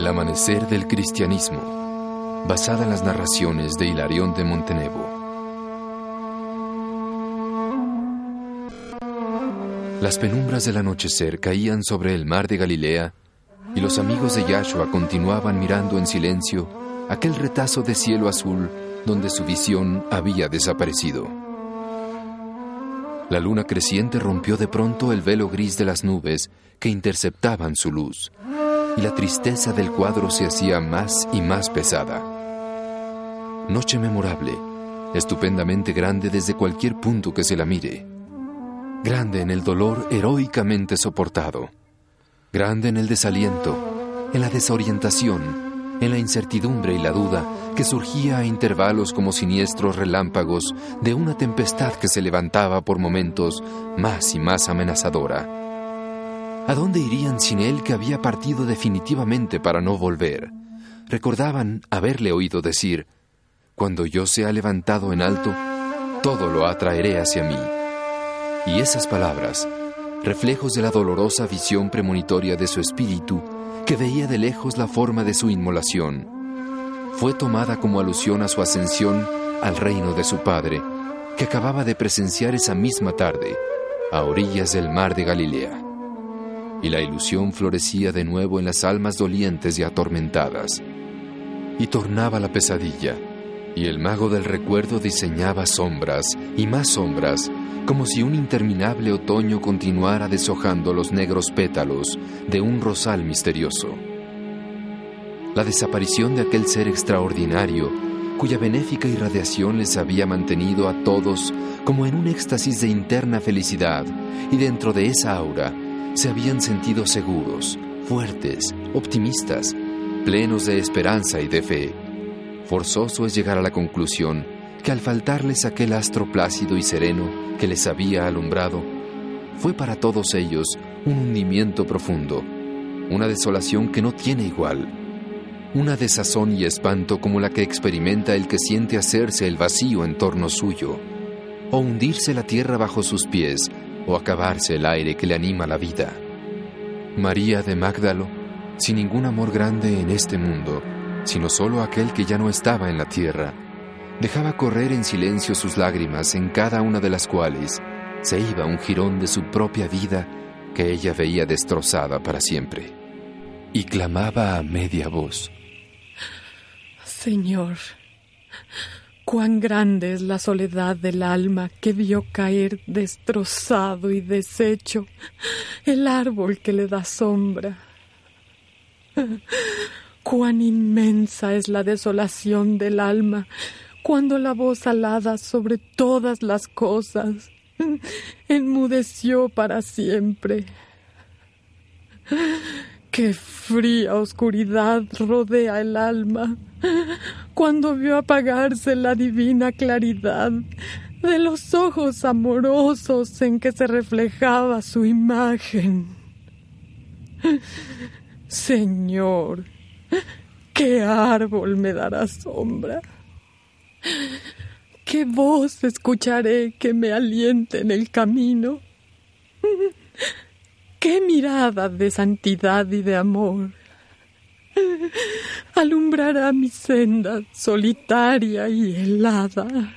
El amanecer del cristianismo, basada en las narraciones de Hilarión de Montenevo. Las penumbras del anochecer caían sobre el mar de Galilea y los amigos de Yahshua continuaban mirando en silencio aquel retazo de cielo azul donde su visión había desaparecido. La luna creciente rompió de pronto el velo gris de las nubes que interceptaban su luz y la tristeza del cuadro se hacía más y más pesada. Noche memorable, estupendamente grande desde cualquier punto que se la mire. Grande en el dolor heroicamente soportado. Grande en el desaliento, en la desorientación, en la incertidumbre y la duda que surgía a intervalos como siniestros relámpagos de una tempestad que se levantaba por momentos más y más amenazadora. ¿A dónde irían sin él que había partido definitivamente para no volver? Recordaban haberle oído decir, Cuando yo sea levantado en alto, todo lo atraeré hacia mí. Y esas palabras, reflejos de la dolorosa visión premonitoria de su espíritu, que veía de lejos la forma de su inmolación, fue tomada como alusión a su ascensión al reino de su Padre, que acababa de presenciar esa misma tarde, a orillas del mar de Galilea y la ilusión florecía de nuevo en las almas dolientes y atormentadas. Y tornaba la pesadilla, y el mago del recuerdo diseñaba sombras y más sombras, como si un interminable otoño continuara deshojando los negros pétalos de un rosal misterioso. La desaparición de aquel ser extraordinario, cuya benéfica irradiación les había mantenido a todos como en un éxtasis de interna felicidad, y dentro de esa aura, se habían sentido seguros, fuertes, optimistas, plenos de esperanza y de fe. Forzoso es llegar a la conclusión que al faltarles aquel astro plácido y sereno que les había alumbrado, fue para todos ellos un hundimiento profundo, una desolación que no tiene igual, una desazón y espanto como la que experimenta el que siente hacerse el vacío en torno suyo, o hundirse la tierra bajo sus pies o acabarse el aire que le anima la vida. María de Magdalo, sin ningún amor grande en este mundo, sino solo aquel que ya no estaba en la tierra, dejaba correr en silencio sus lágrimas en cada una de las cuales se iba un jirón de su propia vida que ella veía destrozada para siempre. Y clamaba a media voz. Señor, Cuán grande es la soledad del alma que vio caer destrozado y deshecho el árbol que le da sombra. Cuán inmensa es la desolación del alma cuando la voz alada sobre todas las cosas enmudeció para siempre. Qué fría oscuridad rodea el alma cuando vio apagarse la divina claridad de los ojos amorosos en que se reflejaba su imagen. Señor, ¿qué árbol me dará sombra? ¿Qué voz escucharé que me aliente en el camino? Qué mirada de santidad y de amor alumbrará mi senda solitaria y helada.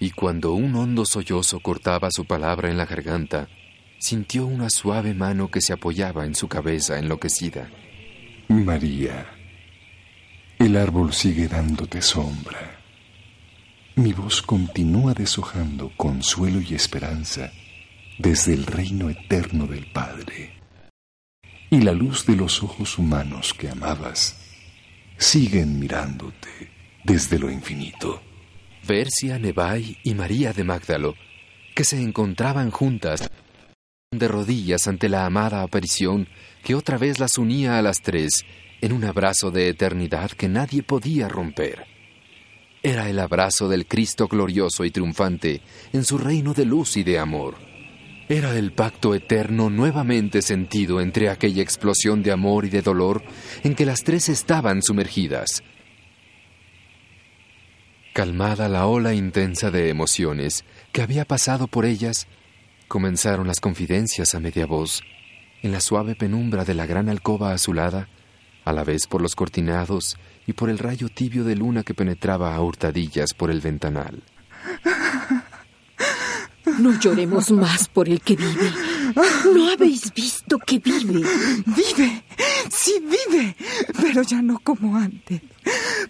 Y cuando un hondo sollozo cortaba su palabra en la garganta, sintió una suave mano que se apoyaba en su cabeza enloquecida. María, el árbol sigue dándote sombra. Mi voz continúa deshojando consuelo y esperanza desde el reino eterno del Padre. Y la luz de los ojos humanos que amabas siguen mirándote desde lo infinito. Versia, Nebai y María de Magdalo, que se encontraban juntas de rodillas ante la amada aparición que otra vez las unía a las tres en un abrazo de eternidad que nadie podía romper. Era el abrazo del Cristo glorioso y triunfante en su reino de luz y de amor. Era el pacto eterno nuevamente sentido entre aquella explosión de amor y de dolor en que las tres estaban sumergidas. Calmada la ola intensa de emociones que había pasado por ellas, comenzaron las confidencias a media voz, en la suave penumbra de la gran alcoba azulada, a la vez por los cortinados y por el rayo tibio de luna que penetraba a hurtadillas por el ventanal. No lloremos más por el que vive. ¿No habéis visto que vive? Vive, sí vive, pero ya no como antes.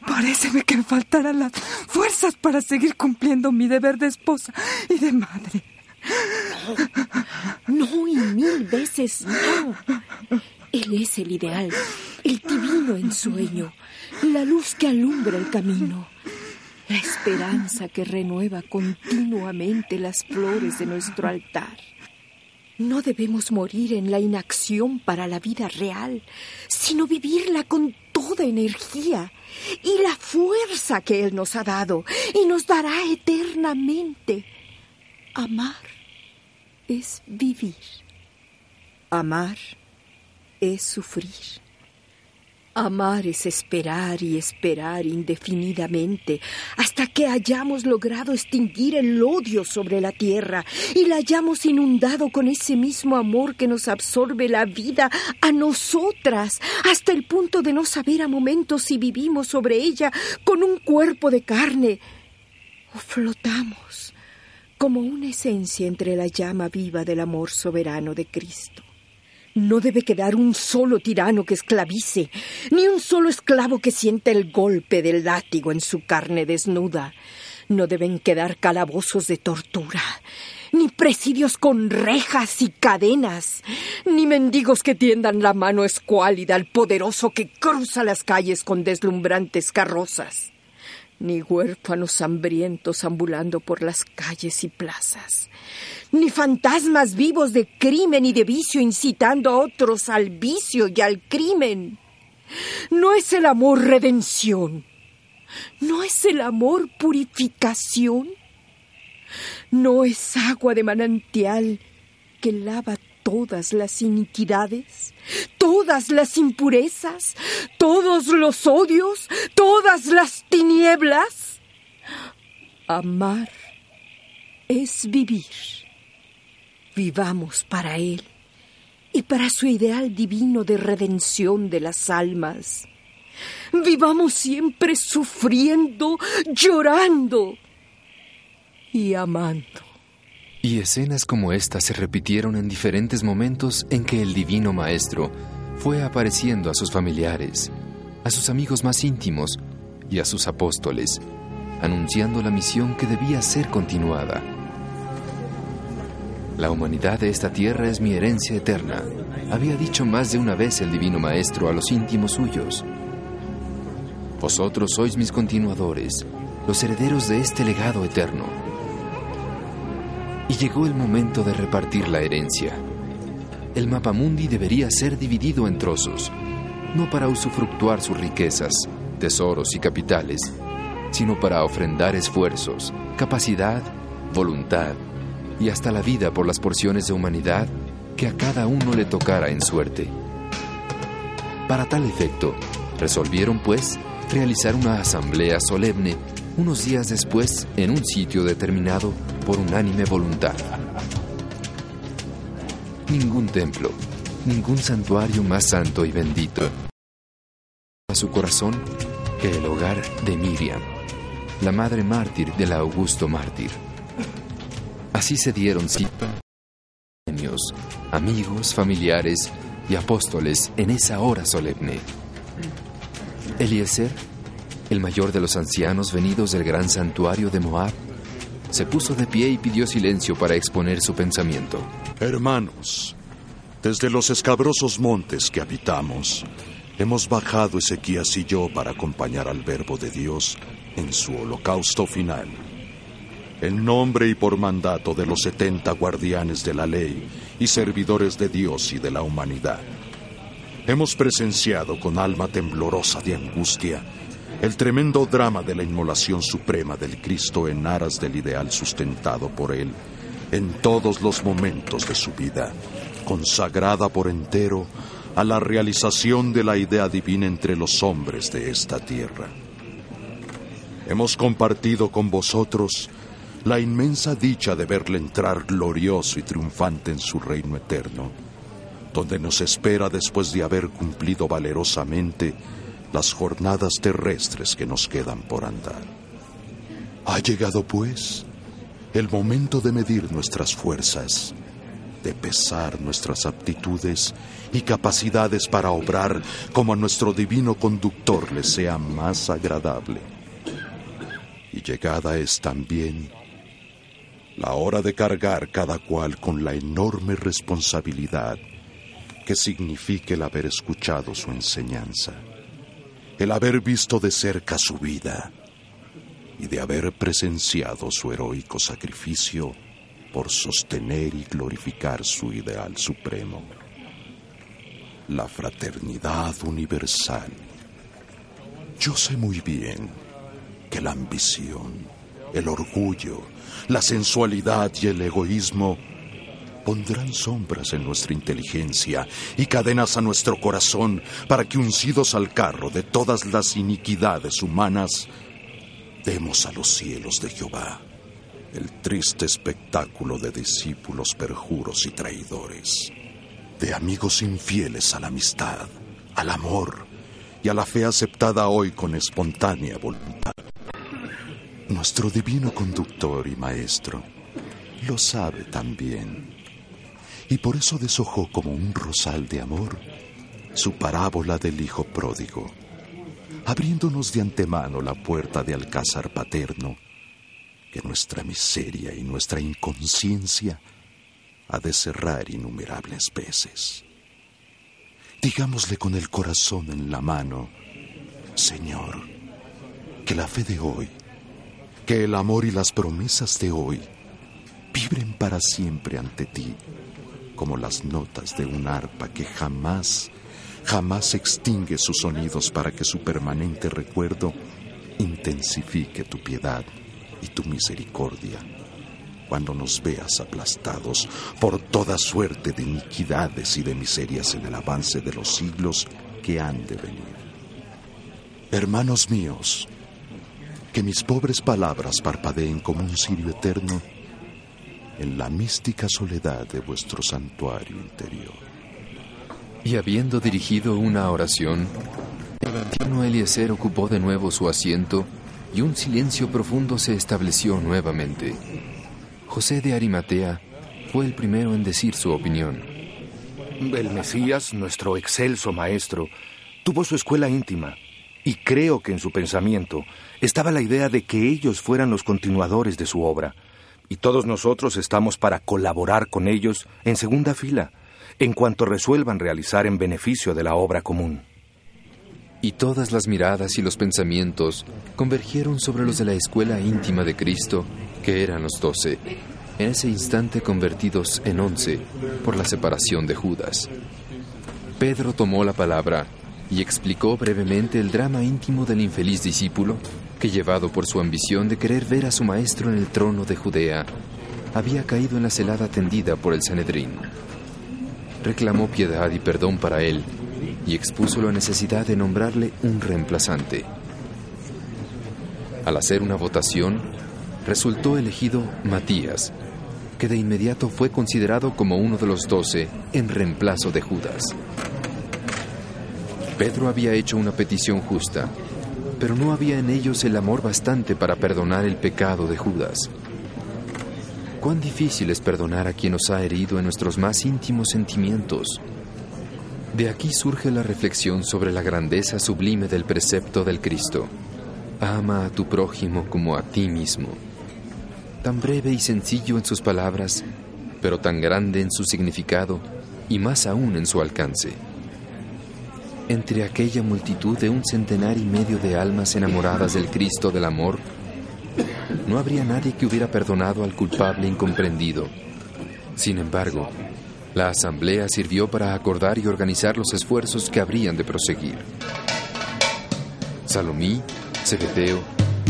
Pareceme que me faltarán las fuerzas para seguir cumpliendo mi deber de esposa y de madre. No, y mil veces no. Él es el ideal, el divino ensueño, la luz que alumbra el camino, la esperanza que renueva continuamente las flores de nuestro altar. No debemos morir en la inacción para la vida real, sino vivirla con toda energía y la fuerza que Él nos ha dado y nos dará eternamente. Amar es vivir. Amar es sufrir. Amar es esperar y esperar indefinidamente hasta que hayamos logrado extinguir el odio sobre la tierra y la hayamos inundado con ese mismo amor que nos absorbe la vida a nosotras hasta el punto de no saber a momentos si vivimos sobre ella con un cuerpo de carne o flotamos como una esencia entre la llama viva del amor soberano de Cristo. No debe quedar un solo tirano que esclavice, ni un solo esclavo que sienta el golpe del látigo en su carne desnuda. No deben quedar calabozos de tortura, ni presidios con rejas y cadenas, ni mendigos que tiendan la mano escuálida al poderoso que cruza las calles con deslumbrantes carrozas, ni huérfanos hambrientos ambulando por las calles y plazas ni fantasmas vivos de crimen y de vicio incitando a otros al vicio y al crimen. No es el amor redención. No es el amor purificación. No es agua de manantial que lava todas las iniquidades, todas las impurezas, todos los odios, todas las tinieblas. Amar es vivir vivamos para Él y para su ideal divino de redención de las almas. Vivamos siempre sufriendo, llorando y amando. Y escenas como esta se repitieron en diferentes momentos en que el Divino Maestro fue apareciendo a sus familiares, a sus amigos más íntimos y a sus apóstoles, anunciando la misión que debía ser continuada la humanidad de esta tierra es mi herencia eterna, había dicho más de una vez el Divino Maestro a los íntimos suyos. Vosotros sois mis continuadores, los herederos de este legado eterno. Y llegó el momento de repartir la herencia. El mapamundi debería ser dividido en trozos, no para usufructuar sus riquezas, tesoros y capitales, sino para ofrendar esfuerzos, capacidad, voluntad, y hasta la vida por las porciones de humanidad que a cada uno le tocara en suerte. Para tal efecto, resolvieron, pues, realizar una asamblea solemne unos días después en un sitio determinado por unánime voluntad. Ningún templo, ningún santuario más santo y bendito a su corazón que el hogar de Miriam, la madre mártir del augusto mártir. Así se dieron cita amigos, familiares y apóstoles en esa hora solemne. Eliezer, el mayor de los ancianos venidos del gran santuario de Moab, se puso de pie y pidió silencio para exponer su pensamiento. Hermanos, desde los escabrosos montes que habitamos, hemos bajado Ezequías y yo para acompañar al Verbo de Dios en su holocausto final en nombre y por mandato de los setenta guardianes de la ley y servidores de Dios y de la humanidad. Hemos presenciado con alma temblorosa de angustia el tremendo drama de la inmolación suprema del Cristo en aras del ideal sustentado por Él en todos los momentos de su vida, consagrada por entero a la realización de la idea divina entre los hombres de esta tierra. Hemos compartido con vosotros la inmensa dicha de verle entrar glorioso y triunfante en su reino eterno. donde nos espera después de haber cumplido valerosamente las jornadas terrestres que nos quedan por andar. Ha llegado, pues, el momento de medir nuestras fuerzas, de pesar nuestras aptitudes y capacidades para obrar como a nuestro divino conductor le sea más agradable. Y llegada es también la hora de cargar cada cual con la enorme responsabilidad que significa el haber escuchado su enseñanza, el haber visto de cerca su vida y de haber presenciado su heroico sacrificio por sostener y glorificar su ideal supremo, la fraternidad universal. Yo sé muy bien que la ambición, el orgullo, la sensualidad y el egoísmo pondrán sombras en nuestra inteligencia y cadenas a nuestro corazón para que uncidos al carro de todas las iniquidades humanas, demos a los cielos de Jehová el triste espectáculo de discípulos perjuros y traidores, de amigos infieles a la amistad, al amor y a la fe aceptada hoy con espontánea voluntad. Nuestro divino conductor y maestro lo sabe también y por eso deshojó como un rosal de amor su parábola del Hijo pródigo, abriéndonos de antemano la puerta de alcázar paterno que nuestra miseria y nuestra inconsciencia ha de cerrar innumerables veces. Digámosle con el corazón en la mano, Señor, que la fe de hoy, que el amor y las promesas de hoy vibren para siempre ante ti como las notas de un arpa que jamás, jamás extingue sus sonidos para que su permanente recuerdo intensifique tu piedad y tu misericordia cuando nos veas aplastados por toda suerte de iniquidades y de miserias en el avance de los siglos que han de venir. Hermanos míos, que mis pobres palabras parpadeen como un cirio eterno en la mística soledad de vuestro santuario interior. Y habiendo dirigido una oración, el anciano Eliezer ocupó de nuevo su asiento y un silencio profundo se estableció nuevamente. José de Arimatea fue el primero en decir su opinión. El Mesías, nuestro excelso maestro, tuvo su escuela íntima y creo que en su pensamiento estaba la idea de que ellos fueran los continuadores de su obra y todos nosotros estamos para colaborar con ellos en segunda fila, en cuanto resuelvan realizar en beneficio de la obra común. Y todas las miradas y los pensamientos convergieron sobre los de la escuela íntima de Cristo, que eran los doce, en ese instante convertidos en once por la separación de Judas. Pedro tomó la palabra y explicó brevemente el drama íntimo del infeliz discípulo que, llevado por su ambición de querer ver a su maestro en el trono de Judea, había caído en la celada tendida por el Sanedrín. Reclamó piedad y perdón para él y expuso la necesidad de nombrarle un reemplazante. Al hacer una votación, resultó elegido Matías, que de inmediato fue considerado como uno de los doce en reemplazo de Judas. Pedro había hecho una petición justa, pero no había en ellos el amor bastante para perdonar el pecado de Judas. Cuán difícil es perdonar a quien nos ha herido en nuestros más íntimos sentimientos. De aquí surge la reflexión sobre la grandeza sublime del precepto del Cristo. Ama a tu prójimo como a ti mismo. Tan breve y sencillo en sus palabras, pero tan grande en su significado y más aún en su alcance. Entre aquella multitud de un centenar y medio de almas enamoradas del Cristo del amor, no habría nadie que hubiera perdonado al culpable incomprendido. Sin embargo, la asamblea sirvió para acordar y organizar los esfuerzos que habrían de proseguir. Salomí, Zebedeo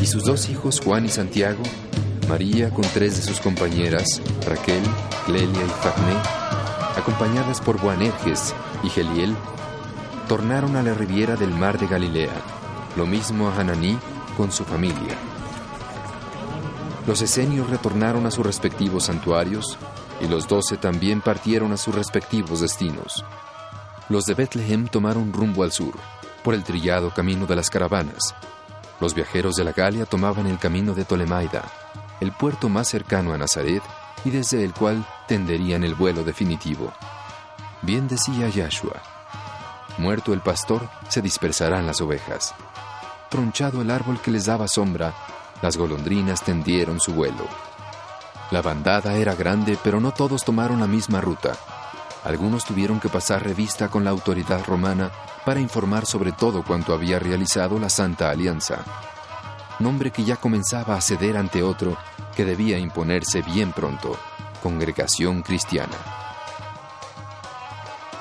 y sus dos hijos Juan y Santiago, María con tres de sus compañeras, Raquel, Clelia y Fagné, acompañadas por Boanerges y Geliel, tornaron a la riviera del mar de Galilea, lo mismo a Hananí con su familia. Los esenios retornaron a sus respectivos santuarios y los doce también partieron a sus respectivos destinos. Los de Bethlehem tomaron rumbo al sur, por el trillado camino de las caravanas. Los viajeros de la Galia tomaban el camino de Tolemaida, el puerto más cercano a Nazaret y desde el cual tenderían el vuelo definitivo. Bien decía Yahshua, muerto el pastor, se dispersarán las ovejas. Tronchado el árbol que les daba sombra, las golondrinas tendieron su vuelo. La bandada era grande, pero no todos tomaron la misma ruta. Algunos tuvieron que pasar revista con la autoridad romana para informar sobre todo cuanto había realizado la Santa Alianza, nombre que ya comenzaba a ceder ante otro que debía imponerse bien pronto, Congregación Cristiana.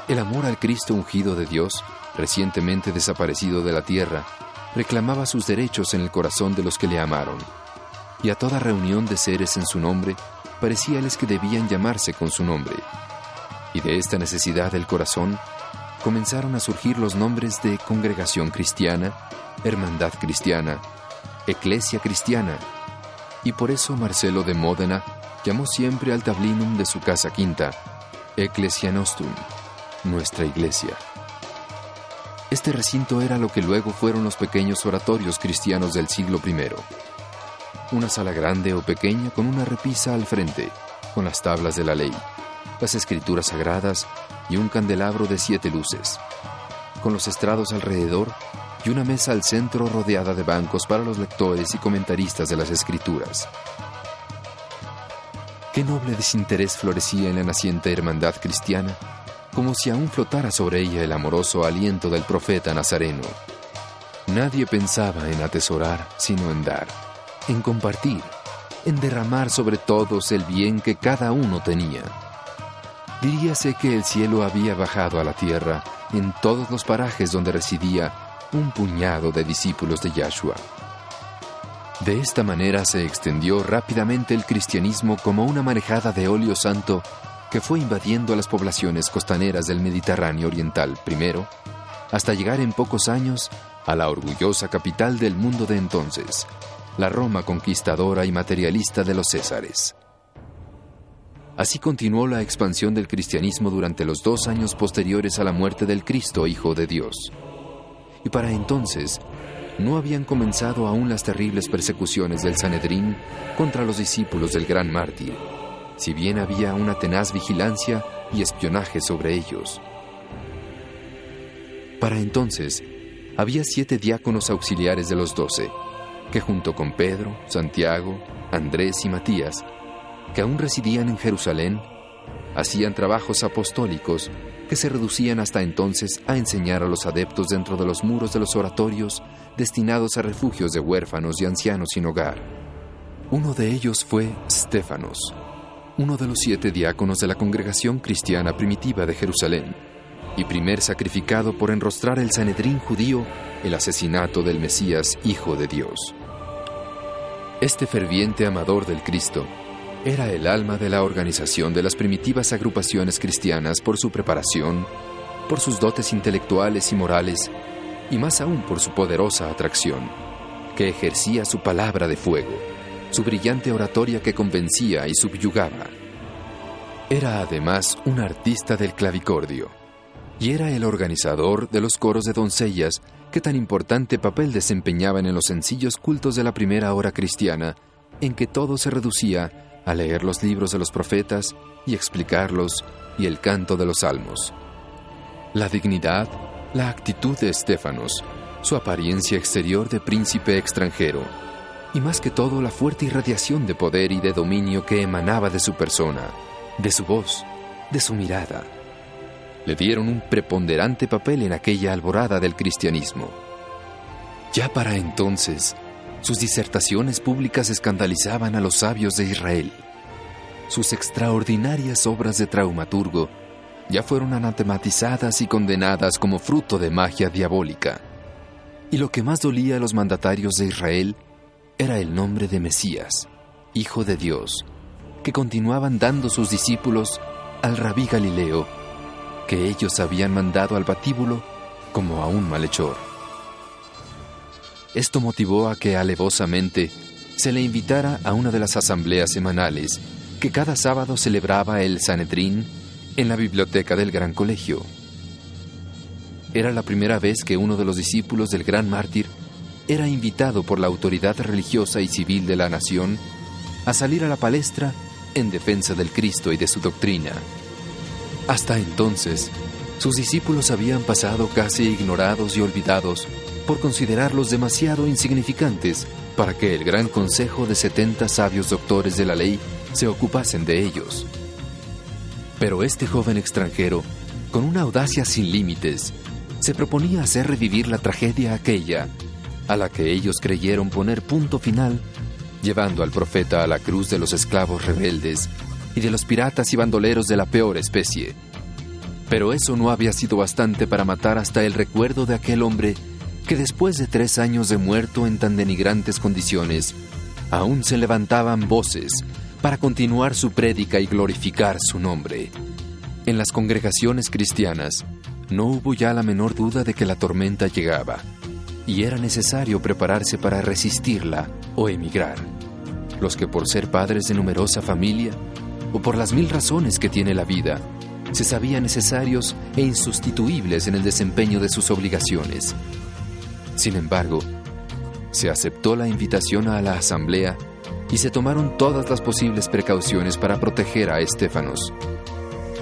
El amor al Cristo ungido de Dios, recientemente desaparecido de la tierra, reclamaba sus derechos en el corazón de los que le amaron, y a toda reunión de seres en su nombre parecíales que debían llamarse con su nombre. Y de esta necesidad del corazón comenzaron a surgir los nombres de Congregación Cristiana, Hermandad Cristiana, Eclesia Cristiana, y por eso Marcelo de Módena llamó siempre al tablinum de su casa quinta, Ecclesia Nostrum, nuestra iglesia. Este recinto era lo que luego fueron los pequeños oratorios cristianos del siglo I. Una sala grande o pequeña con una repisa al frente, con las tablas de la ley, las escrituras sagradas y un candelabro de siete luces, con los estrados alrededor y una mesa al centro rodeada de bancos para los lectores y comentaristas de las escrituras. Qué noble desinterés florecía en la naciente hermandad cristiana, como si aún flotara sobre ella el amoroso aliento del profeta nazareno. Nadie pensaba en atesorar, sino en dar, en compartir, en derramar sobre todos el bien que cada uno tenía. Diríase que el cielo había bajado a la tierra en todos los parajes donde residía un puñado de discípulos de Yahshua. De esta manera se extendió rápidamente el cristianismo como una marejada de óleo santo que fue invadiendo las poblaciones costaneras del Mediterráneo Oriental primero, hasta llegar en pocos años a la orgullosa capital del mundo de entonces, la Roma conquistadora y materialista de los Césares. Así continuó la expansión del cristianismo durante los dos años posteriores a la muerte del Cristo, Hijo de Dios y para entonces no habían comenzado aún las terribles persecuciones del Sanedrín contra los discípulos del gran mártir, si bien había una tenaz vigilancia y espionaje sobre ellos. Para entonces, había siete diáconos auxiliares de los doce, que junto con Pedro, Santiago, Andrés y Matías, que aún residían en Jerusalén, hacían trabajos apostólicos que se reducían hasta entonces a enseñar a los adeptos dentro de los muros de los oratorios destinados a refugios de huérfanos y ancianos sin hogar. Uno de ellos fue Stefanos, uno de los siete diáconos de la congregación cristiana primitiva de Jerusalén, y primer sacrificado por enrostrar el Sanedrín judío el asesinato del Mesías, Hijo de Dios. Este ferviente amador del Cristo era el alma de la organización de las primitivas agrupaciones cristianas por su preparación, por sus dotes intelectuales y morales, y más aún por su poderosa atracción, que ejercía su palabra de fuego, su brillante oratoria que convencía y subyugaba. Era además un artista del clavicordio, y era el organizador de los coros de doncellas que tan importante papel desempeñaban en los sencillos cultos de la primera hora cristiana, en que todo se reducía a leer los libros de los profetas y explicarlos y el canto de los salmos. La dignidad, la actitud de Estefanos, su apariencia exterior de príncipe extranjero, y más que todo la fuerte irradiación de poder y de dominio que emanaba de su persona, de su voz, de su mirada, le dieron un preponderante papel en aquella alborada del cristianismo. Ya para entonces, sus disertaciones públicas escandalizaban a los sabios de Israel. Sus extraordinarias obras de traumaturgo ya fueron anatematizadas y condenadas como fruto de magia diabólica. Y lo que más dolía a los mandatarios de Israel era el nombre de Mesías, Hijo de Dios, que continuaban dando sus discípulos al rabí Galileo, que ellos habían mandado al patíbulo como a un malhechor. Esto motivó a que alevosamente se le invitara a una de las asambleas semanales que cada sábado celebraba el Sanedrín en la biblioteca del gran colegio. Era la primera vez que uno de los discípulos del gran mártir era invitado por la autoridad religiosa y civil de la nación a salir a la palestra en defensa del Cristo y de su doctrina. Hasta entonces, sus discípulos habían pasado casi ignorados y olvidados por considerarlos demasiado insignificantes para que el gran consejo de setenta sabios doctores de la ley se ocupasen de ellos. Pero este joven extranjero, con una audacia sin límites, se proponía hacer revivir la tragedia aquella a la que ellos creyeron poner punto final, llevando al profeta a la cruz de los esclavos rebeldes y de los piratas y bandoleros de la peor especie. Pero eso no había sido bastante para matar hasta el recuerdo de aquel hombre que después de tres años de muerto en tan denigrantes condiciones, aún se levantaban voces para continuar su prédica y glorificar su nombre. En las congregaciones cristianas no hubo ya la menor duda de que la tormenta llegaba y era necesario prepararse para resistirla o emigrar. Los que por ser padres de numerosa familia o por las mil razones que tiene la vida, se sabían necesarios e insustituibles en el desempeño de sus obligaciones. Sin embargo, se aceptó la invitación a la asamblea y se tomaron todas las posibles precauciones para proteger a Estefanos.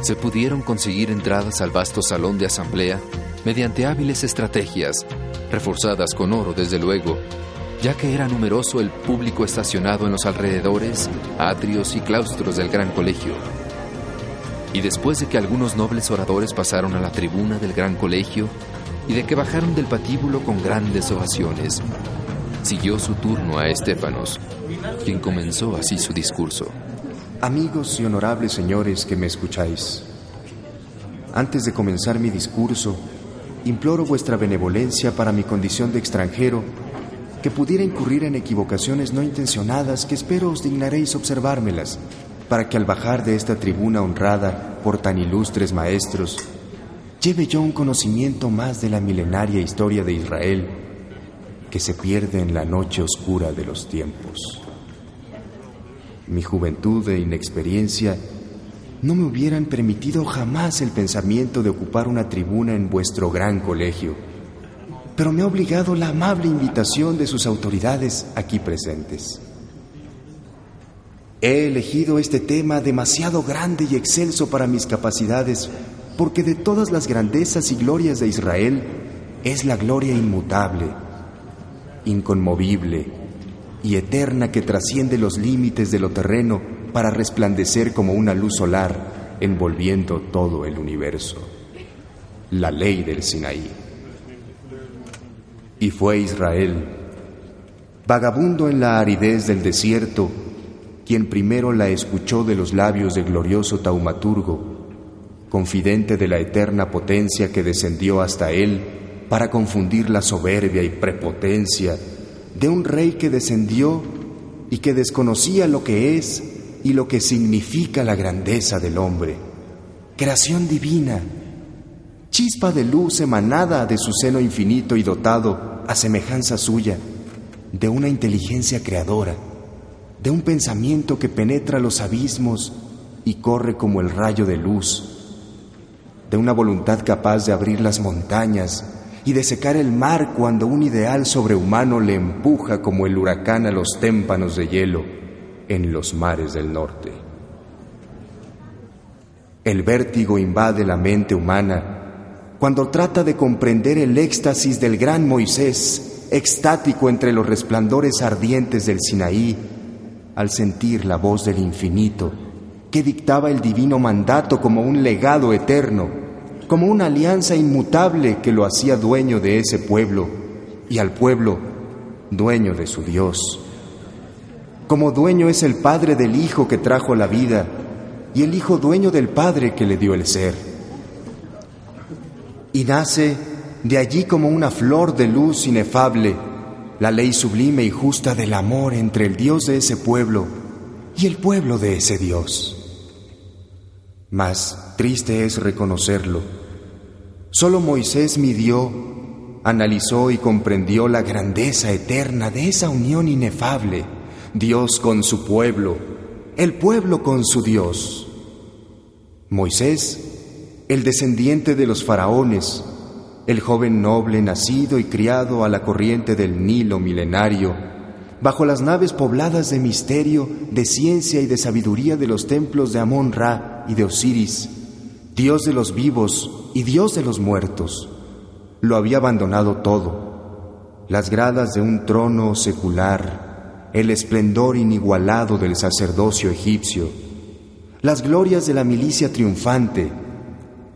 Se pudieron conseguir entradas al vasto salón de asamblea mediante hábiles estrategias, reforzadas con oro desde luego, ya que era numeroso el público estacionado en los alrededores, atrios y claustros del gran colegio. Y después de que algunos nobles oradores pasaron a la tribuna del gran colegio y de que bajaron del patíbulo con grandes ovaciones, siguió su turno a Estefanos, quien comenzó así su discurso. Amigos y honorables señores que me escucháis, antes de comenzar mi discurso, imploro vuestra benevolencia para mi condición de extranjero, que pudiera incurrir en equivocaciones no intencionadas que espero os dignaréis observármelas, para que al bajar de esta tribuna honrada por tan ilustres maestros, lleve yo un conocimiento más de la milenaria historia de Israel que se pierde en la noche oscura de los tiempos. Mi juventud e inexperiencia no me hubieran permitido jamás el pensamiento de ocupar una tribuna en vuestro gran colegio, pero me ha obligado la amable invitación de sus autoridades aquí presentes. He elegido este tema demasiado grande y excelso para mis capacidades, porque de todas las grandezas y glorias de Israel es la gloria inmutable, inconmovible y eterna que trasciende los límites de lo terreno para resplandecer como una luz solar envolviendo todo el universo. La ley del Sinaí. Y fue Israel, vagabundo en la aridez del desierto, quien primero la escuchó de los labios del glorioso taumaturgo, confidente de la eterna potencia que descendió hasta él para confundir la soberbia y prepotencia de un rey que descendió y que desconocía lo que es y lo que significa la grandeza del hombre. Creación divina, chispa de luz emanada de su seno infinito y dotado a semejanza suya, de una inteligencia creadora, de un pensamiento que penetra los abismos y corre como el rayo de luz, de una voluntad capaz de abrir las montañas y de secar el mar cuando un ideal sobrehumano le empuja como el huracán a los témpanos de hielo en los mares del norte. El vértigo invade la mente humana cuando trata de comprender el éxtasis del gran Moisés, extático entre los resplandores ardientes del Sinaí, al sentir la voz del infinito que dictaba el divino mandato como un legado eterno, como una alianza inmutable que lo hacía dueño de ese pueblo y al pueblo dueño de su Dios. Como dueño es el Padre del Hijo que trajo la vida y el Hijo dueño del Padre que le dio el ser. Y nace de allí como una flor de luz inefable la ley sublime y justa del amor entre el Dios de ese pueblo y el pueblo de ese Dios. Mas triste es reconocerlo. Solo Moisés midió, analizó y comprendió la grandeza eterna de esa unión inefable Dios con su pueblo, el pueblo con su Dios. Moisés, el descendiente de los faraones, el joven noble nacido y criado a la corriente del Nilo milenario, bajo las naves pobladas de misterio, de ciencia y de sabiduría de los templos de Amón-Ra y de Osiris, Dios de los vivos y Dios de los muertos, lo había abandonado todo, las gradas de un trono secular, el esplendor inigualado del sacerdocio egipcio, las glorias de la milicia triunfante,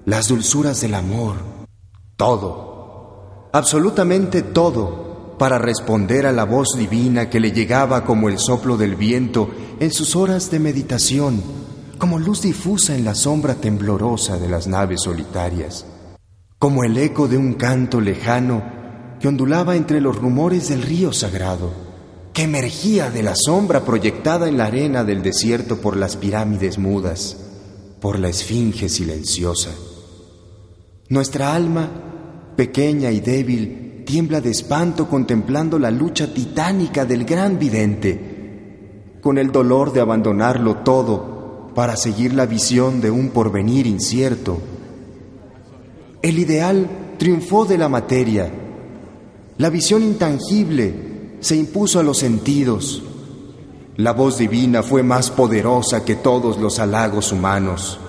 las dulzuras del amor, todo, absolutamente todo, para responder a la voz divina que le llegaba como el soplo del viento en sus horas de meditación, como luz difusa en la sombra temblorosa de las naves solitarias, como el eco de un canto lejano que ondulaba entre los rumores del río sagrado, que emergía de la sombra proyectada en la arena del desierto por las pirámides mudas, por la esfinge silenciosa. Nuestra alma, pequeña y débil, tiembla de espanto contemplando la lucha titánica del gran vidente, con el dolor de abandonarlo todo para seguir la visión de un porvenir incierto. El ideal triunfó de la materia, la visión intangible se impuso a los sentidos, la voz divina fue más poderosa que todos los halagos humanos,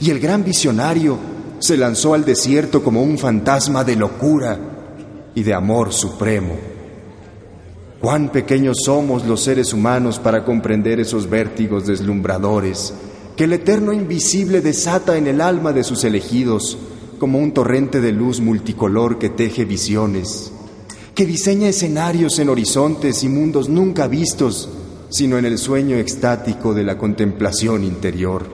y el gran visionario se lanzó al desierto como un fantasma de locura y de amor supremo. Cuán pequeños somos los seres humanos para comprender esos vértigos deslumbradores que el eterno invisible desata en el alma de sus elegidos como un torrente de luz multicolor que teje visiones, que diseña escenarios en horizontes y mundos nunca vistos, sino en el sueño extático de la contemplación interior.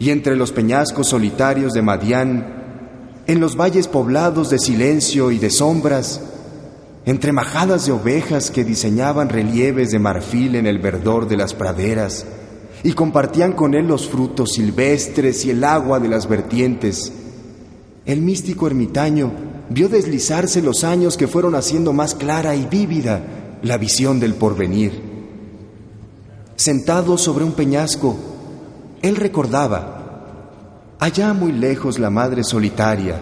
Y entre los peñascos solitarios de Madián, en los valles poblados de silencio y de sombras, entre majadas de ovejas que diseñaban relieves de marfil en el verdor de las praderas y compartían con él los frutos silvestres y el agua de las vertientes, el místico ermitaño vio deslizarse los años que fueron haciendo más clara y vívida la visión del porvenir. Sentado sobre un peñasco, él recordaba, allá muy lejos la madre solitaria,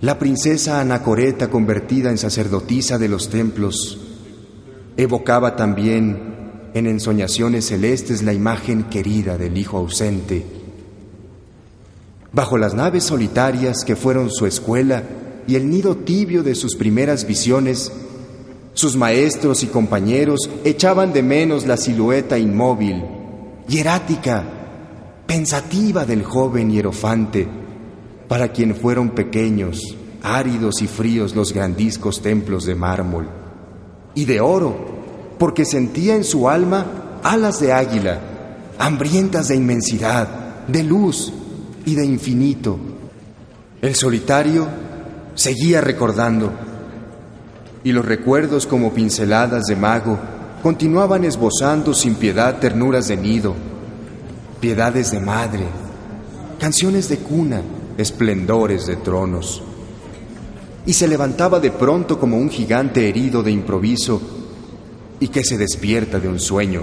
la princesa Anacoreta convertida en sacerdotisa de los templos, evocaba también en ensoñaciones celestes la imagen querida del hijo ausente. Bajo las naves solitarias que fueron su escuela y el nido tibio de sus primeras visiones, sus maestros y compañeros echaban de menos la silueta inmóvil, hierática, pensativa del joven hierofante, para quien fueron pequeños, áridos y fríos los grandiscos templos de mármol, y de oro, porque sentía en su alma alas de águila, hambrientas de inmensidad, de luz y de infinito. El solitario seguía recordando, y los recuerdos como pinceladas de mago continuaban esbozando sin piedad ternuras de nido, piedades de madre, canciones de cuna, esplendores de tronos. Y se levantaba de pronto como un gigante herido de improviso y que se despierta de un sueño.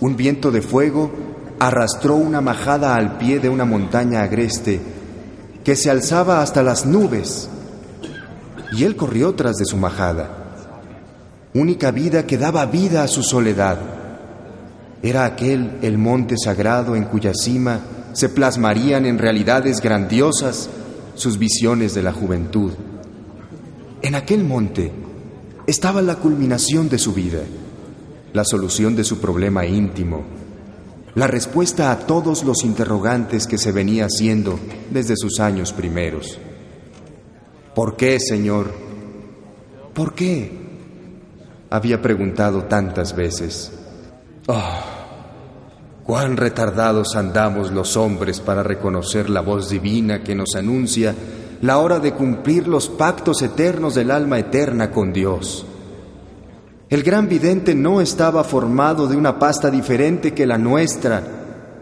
Un viento de fuego arrastró una majada al pie de una montaña agreste que se alzaba hasta las nubes, y él corrió tras de su majada única vida que daba vida a su soledad. Era aquel el monte sagrado en cuya cima se plasmarían en realidades grandiosas sus visiones de la juventud. En aquel monte estaba la culminación de su vida, la solución de su problema íntimo, la respuesta a todos los interrogantes que se venía haciendo desde sus años primeros. ¿Por qué, Señor? ¿Por qué? había preguntado tantas veces. Oh, cuán retardados andamos los hombres para reconocer la voz divina que nos anuncia la hora de cumplir los pactos eternos del alma eterna con Dios. El gran vidente no estaba formado de una pasta diferente que la nuestra,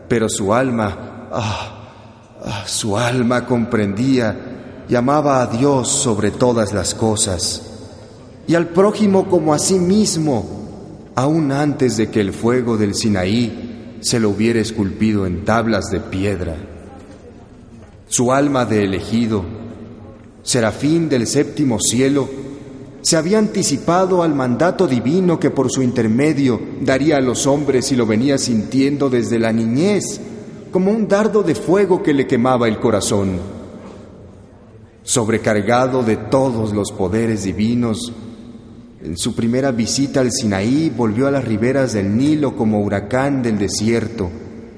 pero su alma, ah, ah su alma comprendía y amaba a Dios sobre todas las cosas y al prójimo como a sí mismo, aún antes de que el fuego del Sinaí se lo hubiera esculpido en tablas de piedra. Su alma de elegido, serafín del séptimo cielo, se había anticipado al mandato divino que por su intermedio daría a los hombres y lo venía sintiendo desde la niñez, como un dardo de fuego que le quemaba el corazón. Sobrecargado de todos los poderes divinos, en su primera visita al Sinaí volvió a las riberas del Nilo como huracán del desierto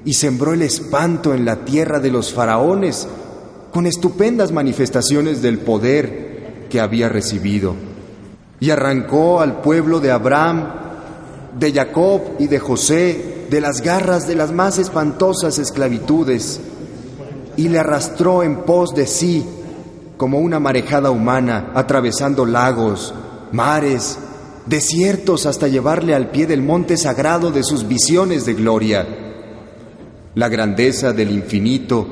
y sembró el espanto en la tierra de los faraones con estupendas manifestaciones del poder que había recibido. Y arrancó al pueblo de Abraham, de Jacob y de José de las garras de las más espantosas esclavitudes y le arrastró en pos de sí como una marejada humana atravesando lagos, mares, desiertos hasta llevarle al pie del monte sagrado de sus visiones de gloria. La grandeza del infinito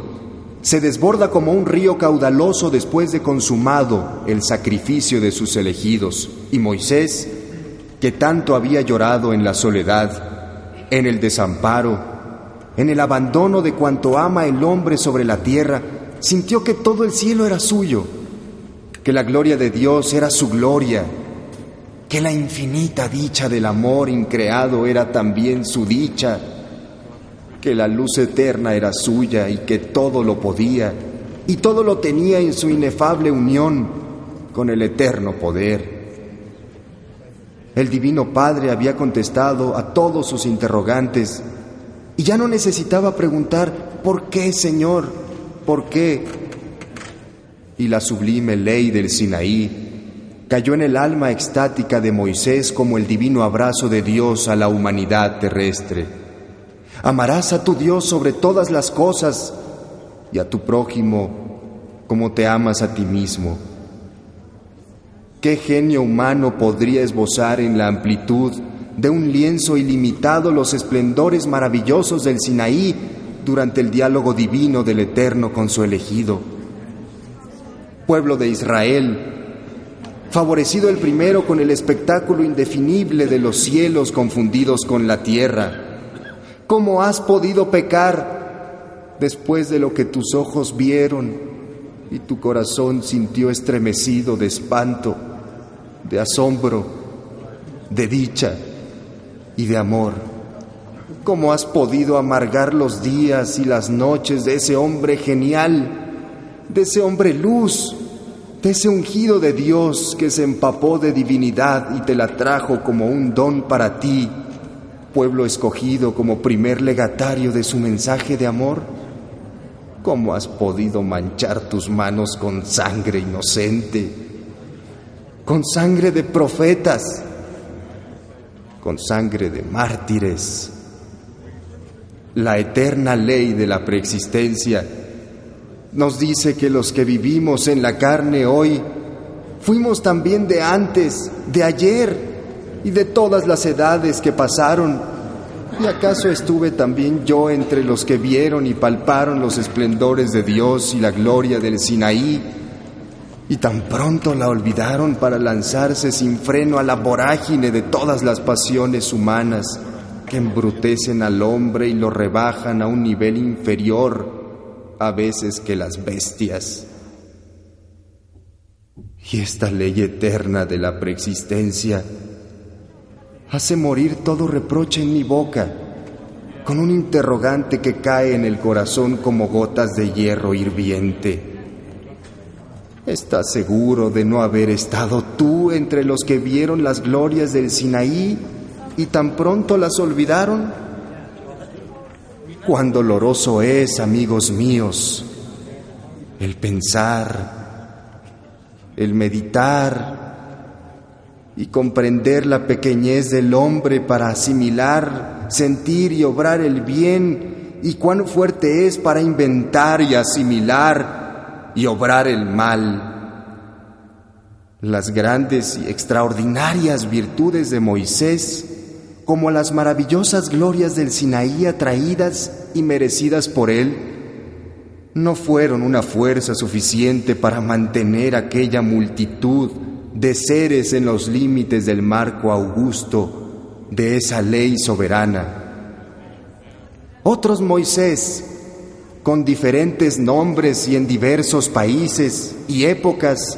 se desborda como un río caudaloso después de consumado el sacrificio de sus elegidos. Y Moisés, que tanto había llorado en la soledad, en el desamparo, en el abandono de cuanto ama el hombre sobre la tierra, sintió que todo el cielo era suyo, que la gloria de Dios era su gloria, que la infinita dicha del amor increado era también su dicha, que la luz eterna era suya y que todo lo podía y todo lo tenía en su inefable unión con el eterno poder. El Divino Padre había contestado a todos sus interrogantes y ya no necesitaba preguntar, ¿por qué, Señor? ¿Por qué? Y la sublime ley del Sinaí cayó en el alma extática de Moisés como el divino abrazo de Dios a la humanidad terrestre. Amarás a tu Dios sobre todas las cosas y a tu prójimo como te amas a ti mismo. ¿Qué genio humano podría esbozar en la amplitud de un lienzo ilimitado los esplendores maravillosos del Sinaí durante el diálogo divino del Eterno con su elegido? Pueblo de Israel, favorecido el primero con el espectáculo indefinible de los cielos confundidos con la tierra, ¿cómo has podido pecar después de lo que tus ojos vieron y tu corazón sintió estremecido de espanto? De asombro, de dicha y de amor. ¿Cómo has podido amargar los días y las noches de ese hombre genial, de ese hombre luz, de ese ungido de Dios que se empapó de divinidad y te la trajo como un don para ti, pueblo escogido como primer legatario de su mensaje de amor? ¿Cómo has podido manchar tus manos con sangre inocente? Con sangre de profetas, con sangre de mártires. La eterna ley de la preexistencia nos dice que los que vivimos en la carne hoy fuimos también de antes, de ayer y de todas las edades que pasaron. ¿Y acaso estuve también yo entre los que vieron y palparon los esplendores de Dios y la gloria del Sinaí? Y tan pronto la olvidaron para lanzarse sin freno a la vorágine de todas las pasiones humanas que embrutecen al hombre y lo rebajan a un nivel inferior a veces que las bestias. Y esta ley eterna de la preexistencia hace morir todo reproche en mi boca, con un interrogante que cae en el corazón como gotas de hierro hirviente. ¿Estás seguro de no haber estado tú entre los que vieron las glorias del Sinaí y tan pronto las olvidaron? Cuán doloroso es, amigos míos, el pensar, el meditar y comprender la pequeñez del hombre para asimilar, sentir y obrar el bien y cuán fuerte es para inventar y asimilar y obrar el mal. Las grandes y extraordinarias virtudes de Moisés, como las maravillosas glorias del Sinaí atraídas y merecidas por él, no fueron una fuerza suficiente para mantener aquella multitud de seres en los límites del marco augusto de esa ley soberana. Otros Moisés, con diferentes nombres y en diversos países y épocas,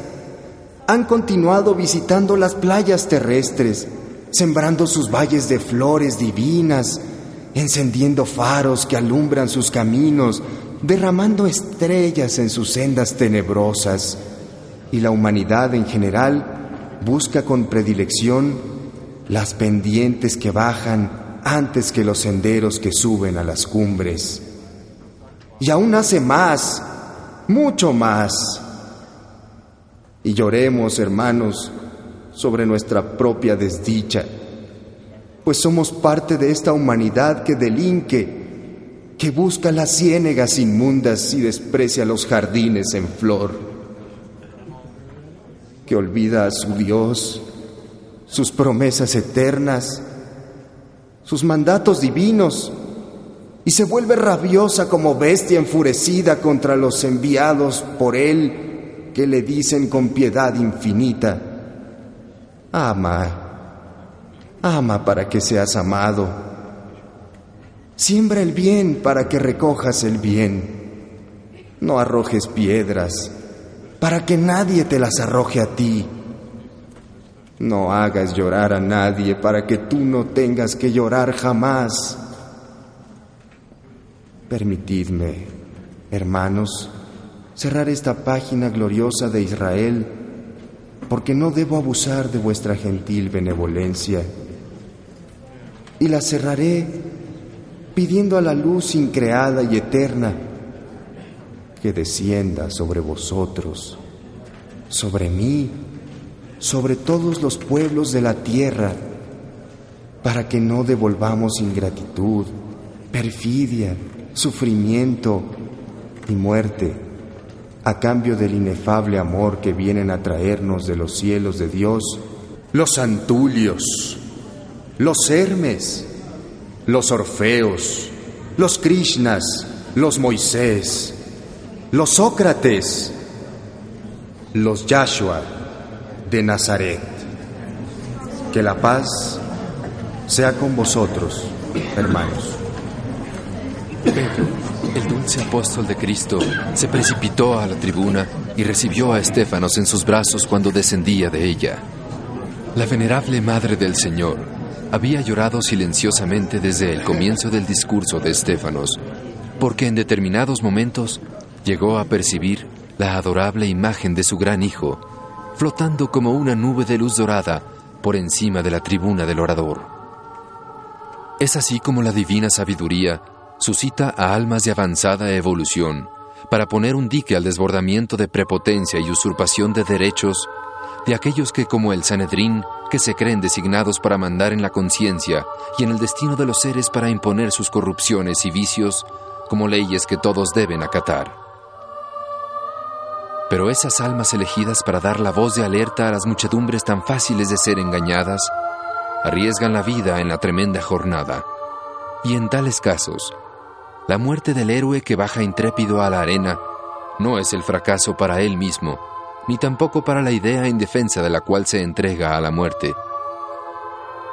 han continuado visitando las playas terrestres, sembrando sus valles de flores divinas, encendiendo faros que alumbran sus caminos, derramando estrellas en sus sendas tenebrosas. Y la humanidad en general busca con predilección las pendientes que bajan antes que los senderos que suben a las cumbres. Y aún hace más, mucho más. Y lloremos, hermanos, sobre nuestra propia desdicha, pues somos parte de esta humanidad que delinque, que busca las ciénegas inmundas y desprecia los jardines en flor, que olvida a su Dios, sus promesas eternas, sus mandatos divinos, y se vuelve rabiosa como bestia enfurecida contra los enviados por Él que le dicen con piedad infinita, ama, ama para que seas amado, siembra el bien para que recojas el bien, no arrojes piedras para que nadie te las arroje a ti. No hagas llorar a nadie para que tú no tengas que llorar jamás. Permitidme, hermanos, cerrar esta página gloriosa de Israel, porque no debo abusar de vuestra gentil benevolencia. Y la cerraré pidiendo a la luz increada y eterna que descienda sobre vosotros, sobre mí, sobre todos los pueblos de la tierra, para que no devolvamos ingratitud, perfidia, sufrimiento y muerte a cambio del inefable amor que vienen a traernos de los cielos de Dios, los Antulios, los Hermes, los Orfeos, los Krishnas, los Moisés, los Sócrates, los Yahshua de Nazaret. Que la paz sea con vosotros, hermanos. Pedro, el dulce apóstol de Cristo, se precipitó a la tribuna y recibió a Estéfanos en sus brazos cuando descendía de ella. La venerable Madre del Señor había llorado silenciosamente desde el comienzo del discurso de Estéfanos, porque en determinados momentos llegó a percibir la adorable imagen de su gran hijo, flotando como una nube de luz dorada por encima de la tribuna del orador. Es así como la divina sabiduría suscita a almas de avanzada evolución para poner un dique al desbordamiento de prepotencia y usurpación de derechos de aquellos que, como el Sanedrín, que se creen designados para mandar en la conciencia y en el destino de los seres para imponer sus corrupciones y vicios como leyes que todos deben acatar. Pero esas almas elegidas para dar la voz de alerta a las muchedumbres tan fáciles de ser engañadas, arriesgan la vida en la tremenda jornada. Y en tales casos, la muerte del héroe que baja intrépido a la arena no es el fracaso para él mismo, ni tampoco para la idea indefensa de la cual se entrega a la muerte.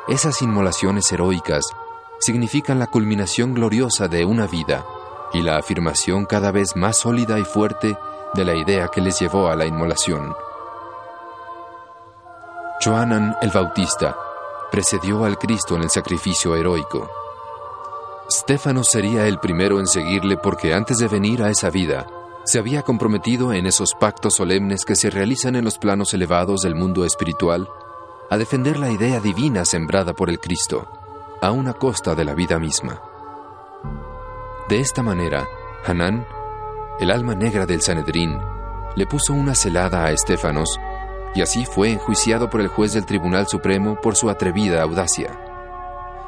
Esas inmolaciones heroicas significan la culminación gloriosa de una vida y la afirmación cada vez más sólida y fuerte de la idea que les llevó a la inmolación. Joanan el Bautista precedió al Cristo en el sacrificio heroico. Stefano sería el primero en seguirle porque antes de venir a esa vida, se había comprometido en esos pactos solemnes que se realizan en los planos elevados del mundo espiritual a defender la idea divina sembrada por el Cristo, a una costa de la vida misma. De esta manera, Hanán, el alma negra del Sanedrín, le puso una celada a Estefanos y así fue enjuiciado por el juez del Tribunal Supremo por su atrevida audacia.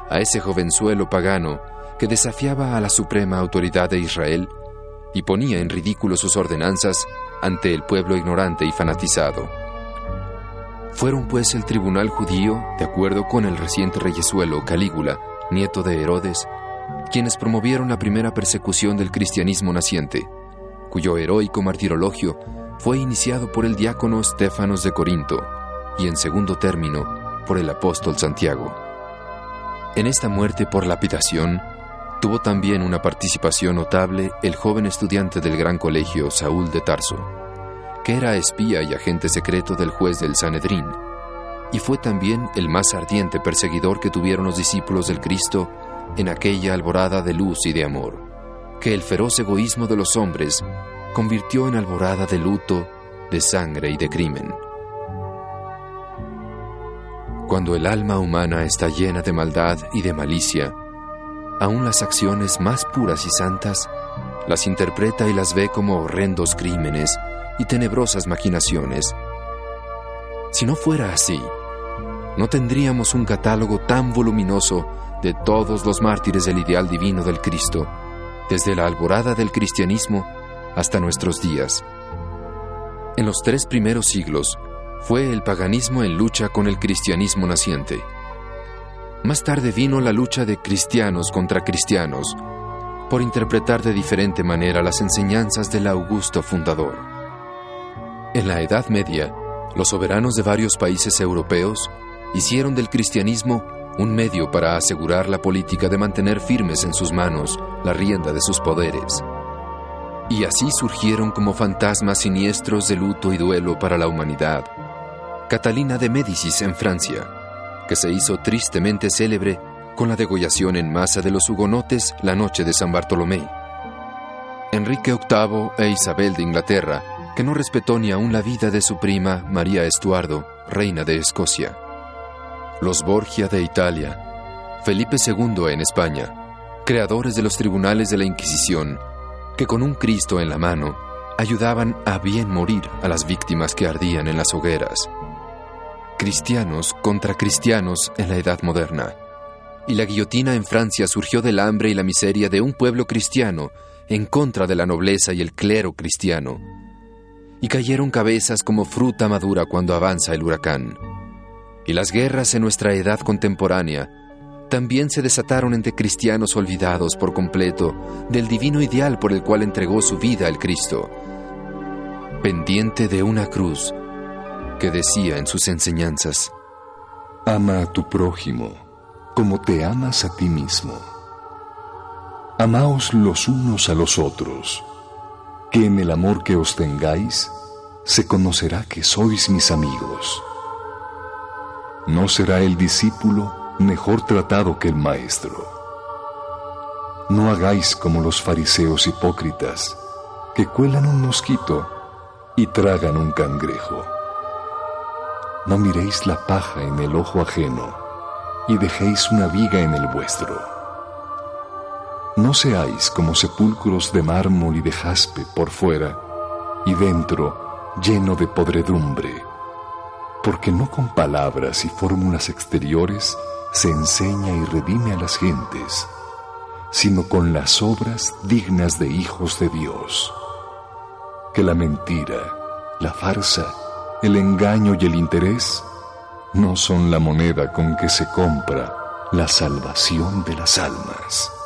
A ese jovenzuelo pagano que desafiaba a la suprema autoridad de Israel y ponía en ridículo sus ordenanzas ante el pueblo ignorante y fanatizado. Fueron pues el tribunal judío, de acuerdo con el reciente reyesuelo Calígula, nieto de Herodes, quienes promovieron la primera persecución del cristianismo naciente, cuyo heroico martirologio fue iniciado por el diácono Stefanos de Corinto y en segundo término por el apóstol Santiago. En esta muerte por lapidación tuvo también una participación notable el joven estudiante del gran colegio Saúl de Tarso, que era espía y agente secreto del juez del Sanedrín, y fue también el más ardiente perseguidor que tuvieron los discípulos del Cristo en aquella alborada de luz y de amor, que el feroz egoísmo de los hombres convirtió en alborada de luto, de sangre y de crimen. Cuando el alma humana está llena de maldad y de malicia, aun las acciones más puras y santas las interpreta y las ve como horrendos crímenes y tenebrosas maquinaciones. Si no fuera así, no tendríamos un catálogo tan voluminoso de todos los mártires del ideal divino del Cristo, desde la alborada del cristianismo hasta nuestros días. En los tres primeros siglos fue el paganismo en lucha con el cristianismo naciente. Más tarde vino la lucha de cristianos contra cristianos, por interpretar de diferente manera las enseñanzas del augusto fundador. En la Edad Media, los soberanos de varios países europeos hicieron del cristianismo un medio para asegurar la política de mantener firmes en sus manos la rienda de sus poderes. Y así surgieron como fantasmas siniestros de luto y duelo para la humanidad. Catalina de Médicis en Francia, que se hizo tristemente célebre con la degollación en masa de los hugonotes la noche de San Bartolomé. Enrique VIII e Isabel de Inglaterra, que no respetó ni aún la vida de su prima María Estuardo, reina de Escocia. Los Borgia de Italia, Felipe II en España, creadores de los tribunales de la Inquisición, que con un Cristo en la mano ayudaban a bien morir a las víctimas que ardían en las hogueras. Cristianos contra cristianos en la Edad Moderna. Y la guillotina en Francia surgió del hambre y la miseria de un pueblo cristiano en contra de la nobleza y el clero cristiano. Y cayeron cabezas como fruta madura cuando avanza el huracán. Y las guerras en nuestra edad contemporánea también se desataron entre cristianos olvidados por completo del divino ideal por el cual entregó su vida el Cristo, pendiente de una cruz que decía en sus enseñanzas, Ama a tu prójimo como te amas a ti mismo. Amaos los unos a los otros, que en el amor que os tengáis se conocerá que sois mis amigos. No será el discípulo mejor tratado que el maestro. No hagáis como los fariseos hipócritas, que cuelan un mosquito y tragan un cangrejo. No miréis la paja en el ojo ajeno y dejéis una viga en el vuestro. No seáis como sepulcros de mármol y de jaspe por fuera y dentro lleno de podredumbre, porque no con palabras y fórmulas exteriores se enseña y redime a las gentes, sino con las obras dignas de hijos de Dios. Que la mentira, la farsa, el engaño y el interés no son la moneda con que se compra la salvación de las almas.